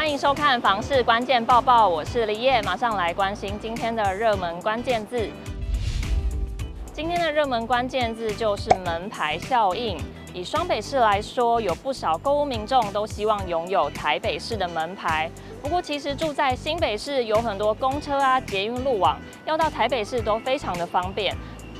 欢迎收看房市关键报报，我是李叶，马上来关心今天的热门关键字。今天的热门关键字就是门牌效应。以双北市来说，有不少购物民众都希望拥有台北市的门牌。不过，其实住在新北市有很多公车啊、捷运路网，要到台北市都非常的方便，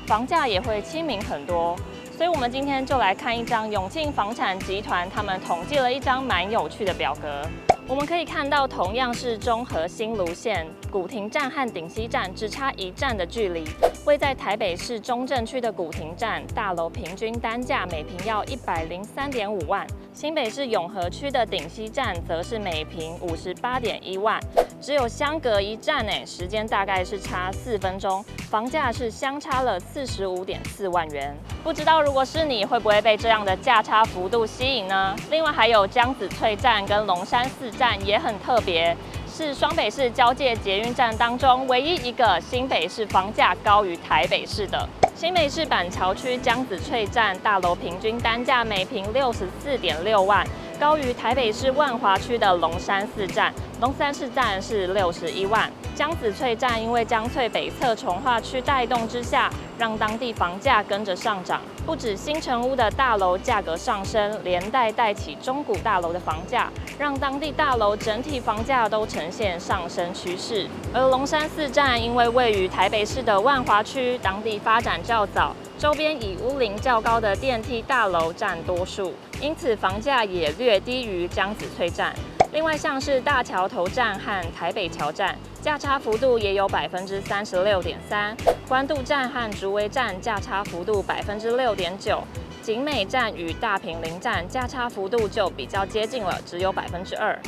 房价也会亲民很多。所以，我们今天就来看一张永庆房产集团他们统计了一张蛮有趣的表格。我们可以看到，同样是中和新芦线，古亭站和顶溪站只差一站的距离。位在台北市中正区的古亭站大楼平均单价每平要一百零三点五万，新北市永和区的顶溪站则是每平五十八点一万，只有相隔一站诶，时间大概是差四分钟，房价是相差了四十五点四万元。不知道如果是你会不会被这样的价差幅度吸引呢？另外还有江子翠站跟龙山寺站也很特别，是双北市交界捷运站当中唯一一个新北市房价高于台北市的。新北市板桥区江子翠站大楼平均单价每坪六十四点六万，高于台北市万华区的龙山寺站，龙山市站是六十一万。江子翠站因为江翠北侧重划区带动之下，让当地房价跟着上涨。不止新成屋的大楼价格上升，连带带起中古大楼的房价，让当地大楼整体房价都呈现上升趋势。而龙山寺站因为位于台北市的万华区，当地发展较早，周边以屋龄较高的电梯大楼占多数，因此房价也略低于江子翠站。另外，像是大桥头站和台北桥站，价差幅度也有百分之三十六点三；关渡站和竹围站价差幅度百分之六点九；景美站与大坪林站价差幅度就比较接近了，只有百分之二。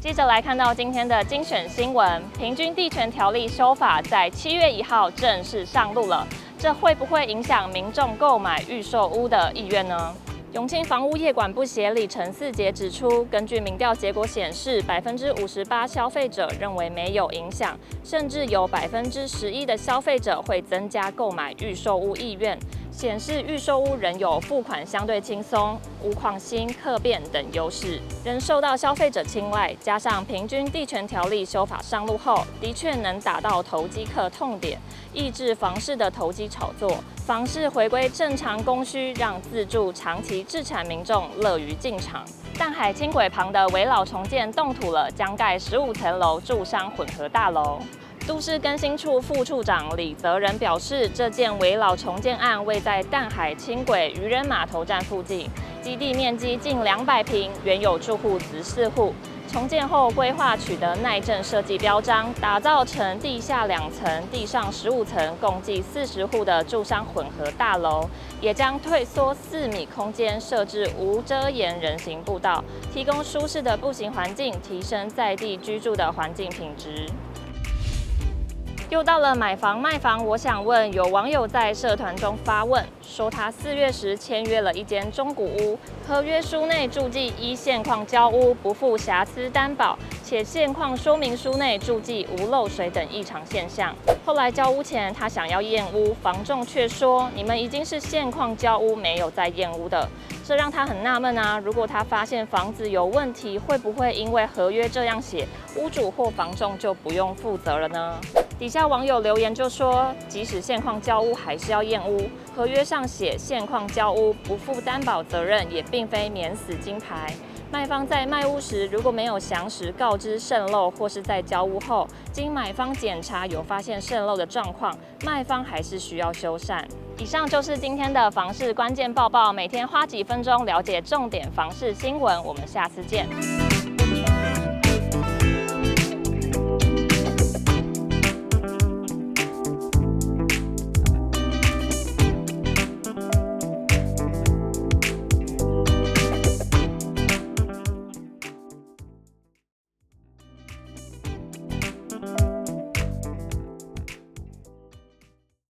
接着来看到今天的精选新闻：平均地权条例修法在七月一号正式上路了，这会不会影响民众购买预售屋的意愿呢？永庆房屋业管部协理陈四杰指出，根据民调结果显示，百分之五十八消费者认为没有影响，甚至有百分之十一的消费者会增加购买预售屋意愿。显示预售屋仍有付款相对轻松、屋况新、客变等优势，仍受到消费者青睐。加上平均地权条例修法上路后，的确能打到投机客痛点，抑制房市的投机炒作，房市回归正常供需，让自住长期置产民众乐于进场。淡海轻轨旁的围老重建动土了，将盖十五层楼住商混合大楼。都市更新处副处长李泽仁表示，这件危老重建案位在淡海轻轨渔人码头站附近，基地面积近两百坪，原有住户十四户。重建后规划取得耐震设计标章，打造成地下两层、地上十五层，共计四十户的住商混合大楼，也将退缩四米空间，设置无遮掩人行步道，提供舒适的步行环境，提升在地居住的环境品质。又到了买房卖房，我想问，有网友在社团中发问，说他四月时签约了一间中古屋，合约书内注记一现况交屋，不负瑕疵担保，且现况说明书内注记无漏水等异常现象。后来交屋前，他想要验屋，房仲却说你们已经是现况交屋，没有再验屋的。这让他很纳闷啊！如果他发现房子有问题，会不会因为合约这样写，屋主或房仲就不用负责了呢？底下网友留言就说，即使现况交屋，还是要验屋。合约上写现况交屋，不负担保责任，也并非免死金牌。卖方在卖屋时，如果没有详实告知渗漏，或是在交屋后，经买方检查有发现渗漏的状况，卖方还是需要修缮。以上就是今天的房事关键报报，每天花几分钟了解重点房事新闻，我们下次见。